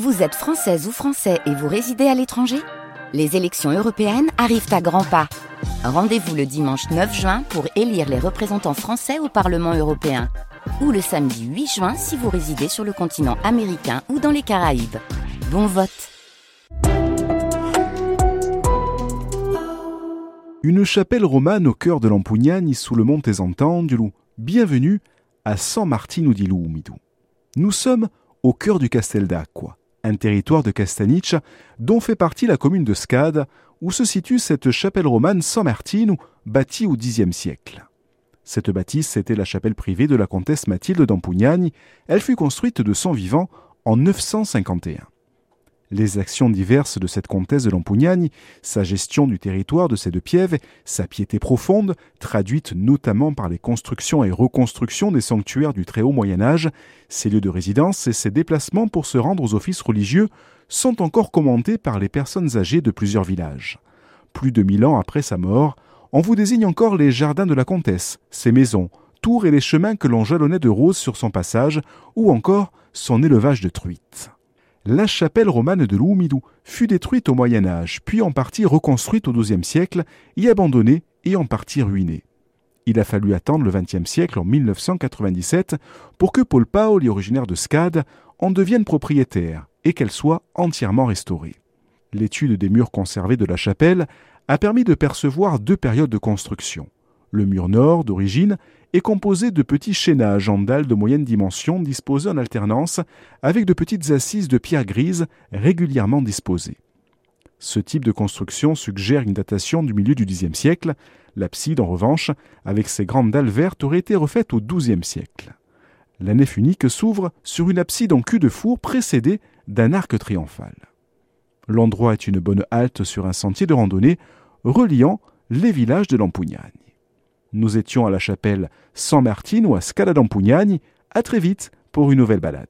Vous êtes française ou français et vous résidez à l'étranger? Les élections européennes arrivent à grands pas. Rendez-vous le dimanche 9 juin pour élire les représentants français au Parlement européen. Ou le samedi 8 juin si vous résidez sur le continent américain ou dans les Caraïbes. Bon vote Une chapelle romane au cœur de l'Ampugnani sous le monte Esantandulu. Bienvenue à San Martino di Lumidu. Nous sommes au cœur du Castel d'Acqua un territoire de Castanic dont fait partie la commune de Scade, où se situe cette chapelle romane San Martino, bâtie au Xe siècle. Cette bâtisse était la chapelle privée de la comtesse Mathilde d'Ampugnani. Elle fut construite de son vivant en 951 les actions diverses de cette comtesse de Lampugnani, sa gestion du territoire de ces deux pièves, sa piété profonde, traduite notamment par les constructions et reconstructions des sanctuaires du très haut Moyen Âge, ses lieux de résidence et ses déplacements pour se rendre aux offices religieux sont encore commentés par les personnes âgées de plusieurs villages. Plus de mille ans après sa mort, on vous désigne encore les jardins de la comtesse, ses maisons, tours et les chemins que l'on jalonnait de roses sur son passage, ou encore son élevage de truites la chapelle romane de Lumidu fut détruite au Moyen Âge, puis en partie reconstruite au XIIe siècle, y abandonnée et en partie ruinée. Il a fallu attendre le XXe siècle, en 1997, pour que Paul Paul, originaire de Scade, en devienne propriétaire et qu'elle soit entièrement restaurée. L'étude des murs conservés de la chapelle a permis de percevoir deux périodes de construction. Le mur nord, d'origine, est composé de petits chaînages en dalles de moyenne dimension disposés en alternance avec de petites assises de pierre grise régulièrement disposées. Ce type de construction suggère une datation du milieu du Xe siècle. L'abside, en revanche, avec ses grandes dalles vertes, aurait été refaite au XIIe siècle. La nef unique s'ouvre sur une abside en cul de four précédée d'un arc triomphal. L'endroit est une bonne halte sur un sentier de randonnée reliant les villages de Lampugnani. Nous étions à la chapelle San Martino à Scala d'Ampugnani. À très vite pour une nouvelle balade.